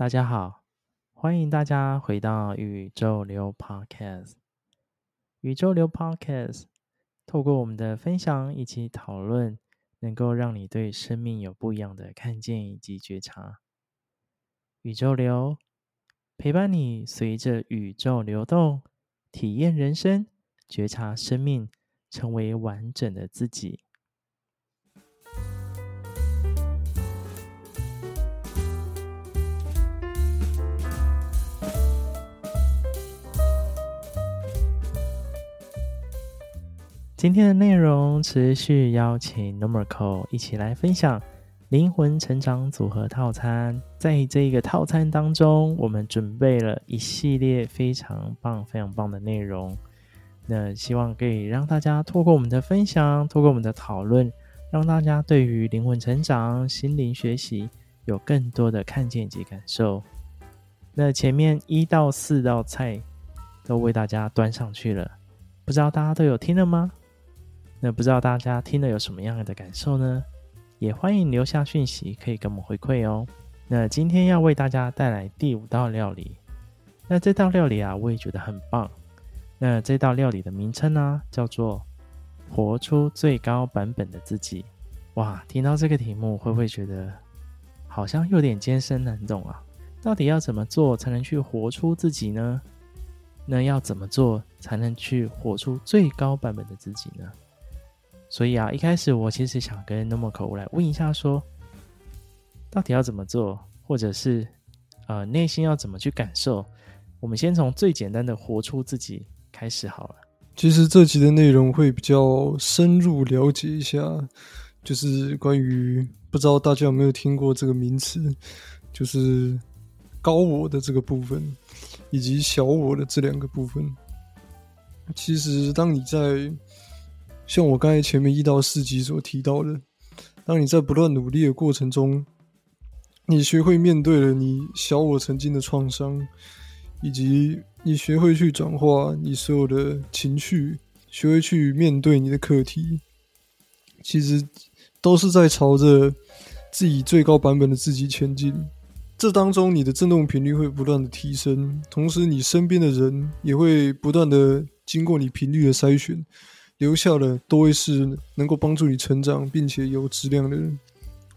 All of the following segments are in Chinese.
大家好，欢迎大家回到宇宙流 Podcast。宇宙流 Podcast 透过我们的分享以及讨论，能够让你对生命有不一样的看见以及觉察。宇宙流陪伴你，随着宇宙流动，体验人生，觉察生命，成为完整的自己。今天的内容持续邀请 Normal 一起来分享灵魂成长组合套餐。在这个套餐当中，我们准备了一系列非常棒、非常棒的内容。那希望可以让大家透过我们的分享，透过我们的讨论，让大家对于灵魂成长、心灵学习有更多的看见及感受。那前面一到四道菜都为大家端上去了，不知道大家都有听了吗？那不知道大家听了有什么样的感受呢？也欢迎留下讯息，可以跟我们回馈哦。那今天要为大家带来第五道料理。那这道料理啊，我也觉得很棒。那这道料理的名称呢、叫做“活出最高版本的自己”。哇，听到这个题目，会不会觉得好像有点艰深难懂啊？到底要怎么做才能去活出自己呢？那要怎么做才能去活出最高版本的自己呢？所以啊，一开始我其实想跟 Normal 来问一下，说到底要怎么做，或者是呃内心要怎么去感受？我们先从最简单的活出自己开始好了。其实这集的内容会比较深入了解一下，就是关于不知道大家有没有听过这个名词，就是高我的这个部分，以及小我的这两个部分。其实当你在像我刚才前面一到四集所提到的，当你在不断努力的过程中，你学会面对了你小我曾经的创伤，以及你学会去转化你所有的情绪，学会去面对你的课题，其实都是在朝着自己最高版本的自己前进。这当中，你的振动频率会不断的提升，同时你身边的人也会不断的经过你频率的筛选。留下的都会是能够帮助你成长并且有质量的人。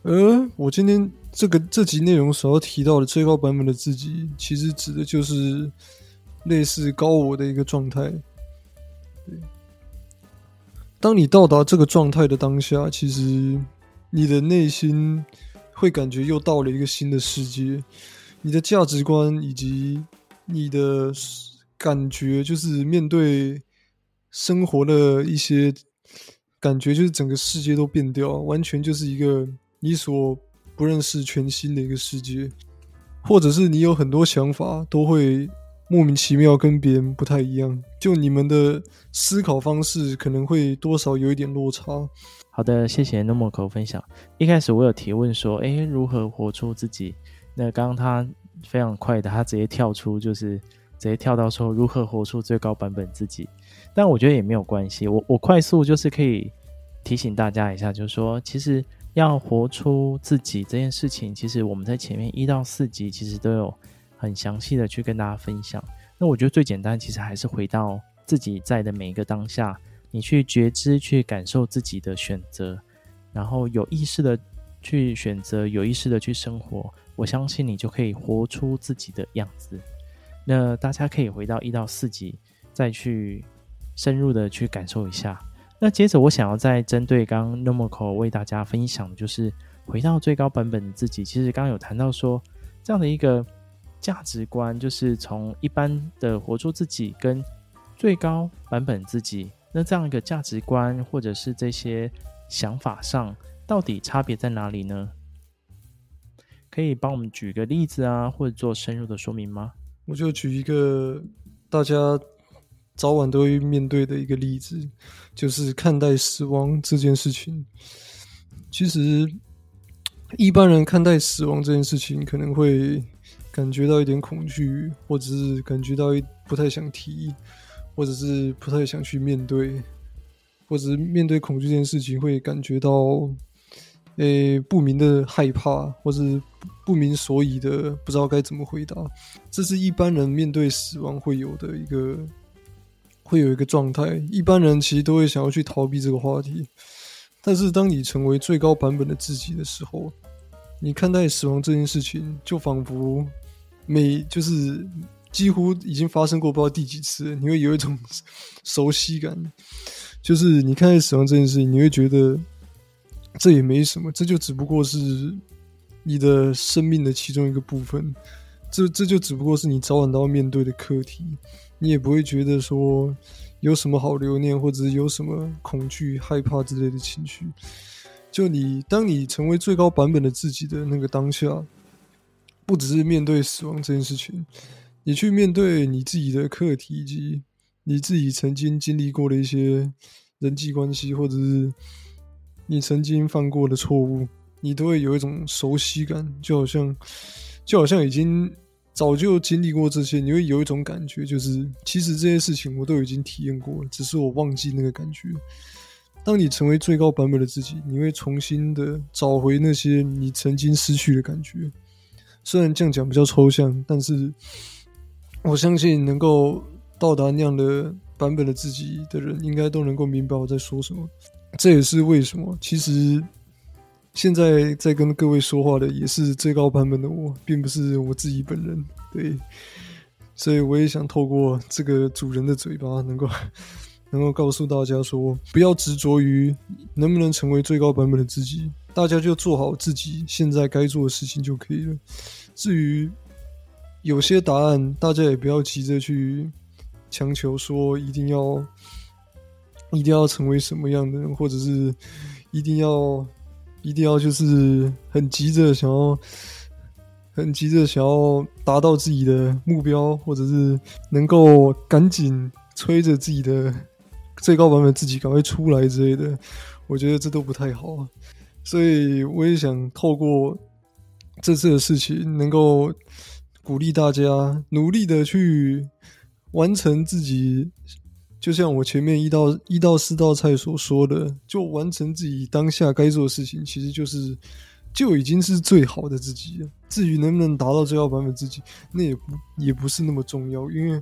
而我今天这个这集内容所要提到的最高版本的自己，其实指的就是类似高我的一个状态。对，当你到达这个状态的当下，其实你的内心会感觉又到了一个新的世界，你的价值观以及你的感觉，就是面对。生活的一些感觉，就是整个世界都变掉，完全就是一个你所不认识全新的一个世界，或者是你有很多想法，都会莫名其妙跟别人不太一样，就你们的思考方式可能会多少有一点落差。好的，谢谢 Normal 分享。一开始我有提问说，诶，如何活出自己？那刚刚他非常快的，他直接跳出，就是直接跳到说如何活出最高版本自己。但我觉得也没有关系，我我快速就是可以提醒大家一下，就是说，其实要活出自己这件事情，其实我们在前面一到四集其实都有很详细的去跟大家分享。那我觉得最简单，其实还是回到自己在的每一个当下，你去觉知、去感受自己的选择，然后有意识的去选择，有意识的去生活，我相信你就可以活出自己的样子。那大家可以回到一到四集再去。深入的去感受一下。那接着，我想要再针对刚刚 Normal 为大家分享的，就是回到最高版本的自己。其实刚刚有谈到说，这样的一个价值观，就是从一般的活出自己跟最高版本自己，那这样一个价值观或者是这些想法上，到底差别在哪里呢？可以帮我们举个例子啊，或者做深入的说明吗？我就举一个大家。早晚都会面对的一个例子，就是看待死亡这件事情。其实，一般人看待死亡这件事情，可能会感觉到一点恐惧，或者是感觉到一不太想提，或者是不太想去面对，或者是面对恐惧这件事情，会感觉到诶不明的害怕，或是不明所以的不知道该怎么回答。这是一般人面对死亡会有的一个会有一个状态。一般人其实都会想要去逃避这个话题，但是当你成为最高版本的自己的时候，你看待死亡这件事情，就仿佛每就是。几乎已经发生过不知道第几次，你会有一种 熟悉感。就是你看待死亡这件事情，你会觉得这也没什么，这就只不过是你的生命的其中一个部分。这这就只不过是你早晚都要面对的课题。你也不会觉得说有什么好留念，或者是有什么恐惧、害怕之类的情绪。就你当你成为最高版本的自己的那个当下，不只是面对死亡这件事情。你去面对你自己的课题，以及你自己曾经经历过的一些人际关系，或者是你曾经犯过的错误，你都会有一种熟悉感，就好像就好像已经早就经历过这些，你会有一种感觉，就是其实这些事情我都已经体验过了，只是我忘记那个感觉。当你成为最高版本的自己，你会重新的找回那些你曾经失去的感觉。虽然这样讲比较抽象，但是。我相信能够到达那样的版本的自己的人，应该都能够明白我在说什么。这也是为什么，其实现在在跟各位说话的也是最高版本的我，并不是我自己本人。对，所以我也想透过这个主人的嘴巴，能够能够告诉大家说，不要执着于能不能成为最高版本的自己，大家就做好自己现在该做的事情就可以了。至于，有些答案，大家也不要急着去强求说一定要一定要成为什么样的人，或者是一定要一定要就是很急着想要很急着想要达到自己的目标，或者是能够赶紧催着自己的最高版本自己赶快出来之类的，我觉得这都不太好。所以我也想透过这次的事情，能够。鼓励大家努力的去完成自己，就像我前面一道一到四道菜所说的，就完成自己当下该做的事情，其实就是就已经是最好的自己了。至于能不能达到最高版本自己，那也不也不是那么重要，因为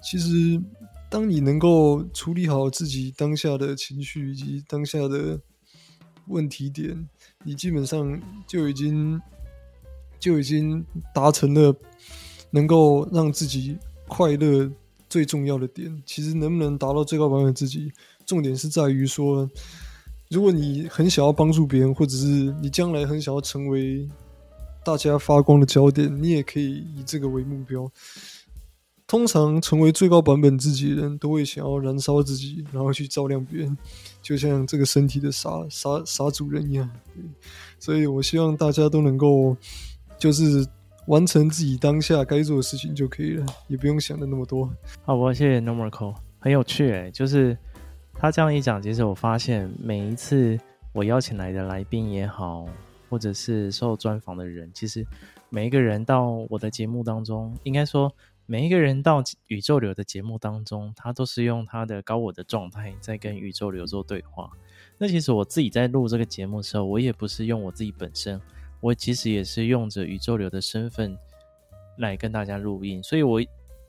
其实当你能够处理好自己当下的情绪以及当下的问题点，你基本上就已经就已经达成了。能够让自己快乐最重要的点，其实能不能达到最高版本自己，重点是在于说，如果你很想要帮助别人，或者是你将来很想要成为大家发光的焦点，你也可以以这个为目标。通常成为最高版本自己的人都会想要燃烧自己，然后去照亮别人，就像这个身体的傻傻傻主人一样。所以我希望大家都能够就是。完成自己当下该做的事情就可以了，也不用想的那么多。好，我谢谢 Normal 很有趣诶，就是他这样一讲，其实我发现每一次我邀请来的来宾也好，或者是受专访的人，其实每一个人到我的节目当中，应该说每一个人到宇宙流的节目当中，他都是用他的高我的状态在跟宇宙流做对话。那其实我自己在录这个节目的时候，我也不是用我自己本身。我其实也是用着宇宙流的身份来跟大家录音，所以我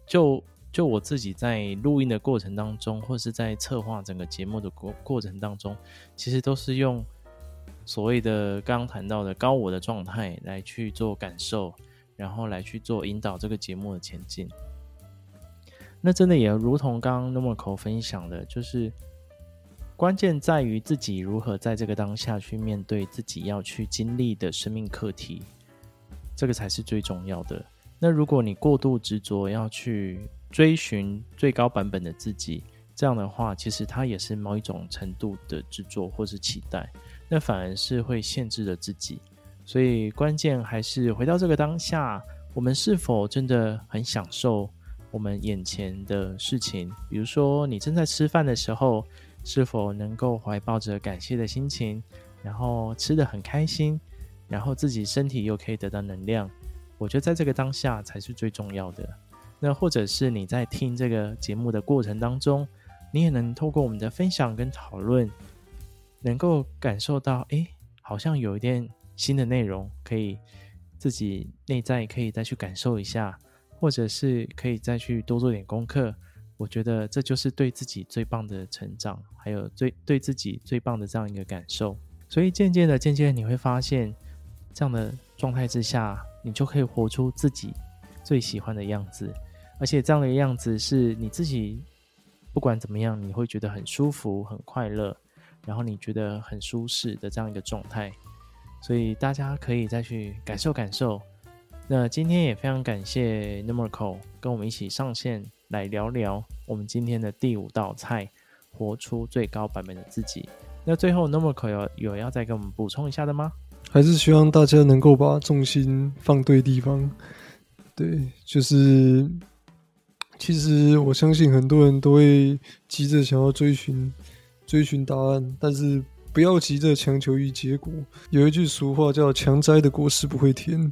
就就我自己在录音的过程当中，或是在策划整个节目的过过程当中，其实都是用所谓的刚刚谈到的高我的状态来去做感受，然后来去做引导这个节目的前进。那真的也如同刚刚 Normal 分享的，就是。关键在于自己如何在这个当下去面对自己要去经历的生命课题，这个才是最重要的。那如果你过度执着要去追寻最高版本的自己，这样的话，其实它也是某一种程度的执着或是期待，那反而是会限制了自己。所以关键还是回到这个当下，我们是否真的很享受我们眼前的事情？比如说，你正在吃饭的时候。是否能够怀抱着感谢的心情，然后吃得很开心，然后自己身体又可以得到能量？我觉得在这个当下才是最重要的。那或者是你在听这个节目的过程当中，你也能透过我们的分享跟讨论，能够感受到，哎，好像有一点新的内容，可以自己内在可以再去感受一下，或者是可以再去多做点功课。我觉得这就是对自己最棒的成长，还有最对自己最棒的这样一个感受。所以渐渐的，渐渐的你会发现，这样的状态之下，你就可以活出自己最喜欢的样子，而且这样的样子是你自己不管怎么样，你会觉得很舒服、很快乐。然后你觉得很舒适的这样一个状态，所以大家可以再去感受感受。那今天也非常感谢 n u m e r c o 跟我们一起上线来聊聊我们今天的第五道菜——活出最高版本的自己。那最后 Numerical 有有要再跟我们补充一下的吗？还是希望大家能够把重心放对地方。对，就是其实我相信很多人都会急着想要追寻。追寻答案，但是不要急着强求于结果。有一句俗话叫“强摘的果实不会甜”，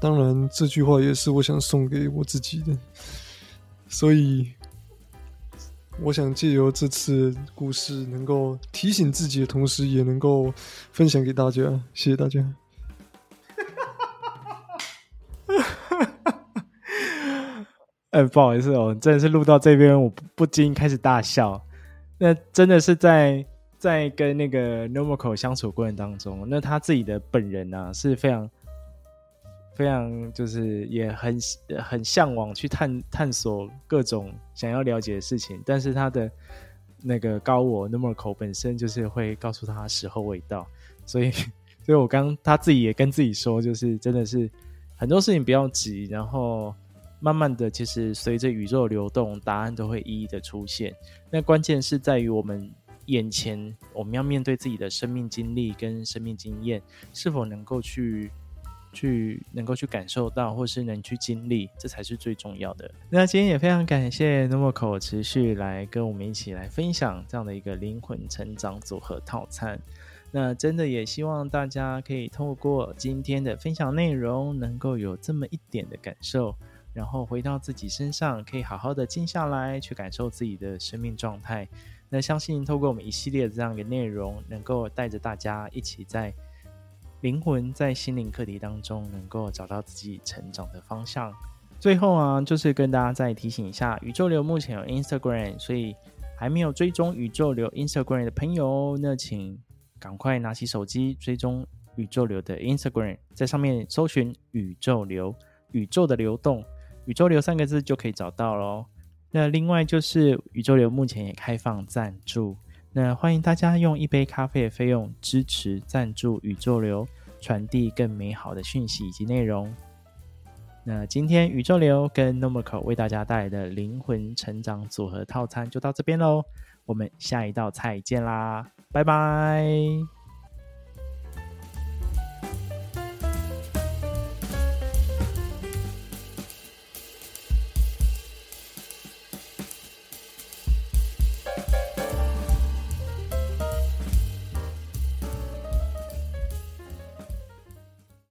当然这句话也是我想送给我自己的。所以，我想借由这次故事，能够提醒自己的同时，也能够分享给大家。谢谢大家。哎、不好意思哦，真的是录到这边，我不禁开始大笑。那真的是在在跟那个 Numerical 相处过程当中，那他自己的本人啊是非常非常就是也很很向往去探探索各种想要了解的事情，但是他的那个高我 number 口本身就是会告诉他时候未到，所以 所以我刚他自己也跟自己说，就是真的是很多事情不要急，然后。慢慢的，其实随着宇宙流动，答案都会一一的出现。那关键是在于我们眼前，我们要面对自己的生命经历跟生命经验，是否能够去去能够去感受到，或是能去经历，这才是最重要的。那今天也非常感谢 Novo 持续来跟我们一起来分享这样的一个灵魂成长组合套餐。那真的也希望大家可以透过今天的分享内容，能够有这么一点的感受。然后回到自己身上，可以好好的静下来，去感受自己的生命状态。那相信透过我们一系列这样一个内容，能够带着大家一起在灵魂、在心灵课题当中，能够找到自己成长的方向。最后啊，就是跟大家再提醒一下，宇宙流目前有 Instagram，所以还没有追踪宇宙流 Instagram 的朋友，那请赶快拿起手机追踪宇宙流的 Instagram，在上面搜寻宇宙流，宇宙的流动。宇宙流三个字就可以找到喽。那另外就是宇宙流目前也开放赞助，那欢迎大家用一杯咖啡的费用支持赞助宇宙流，传递更美好的讯息以及内容。那今天宇宙流跟 Nomical 为大家带来的灵魂成长组合套餐就到这边喽，我们下一道菜见啦，拜拜。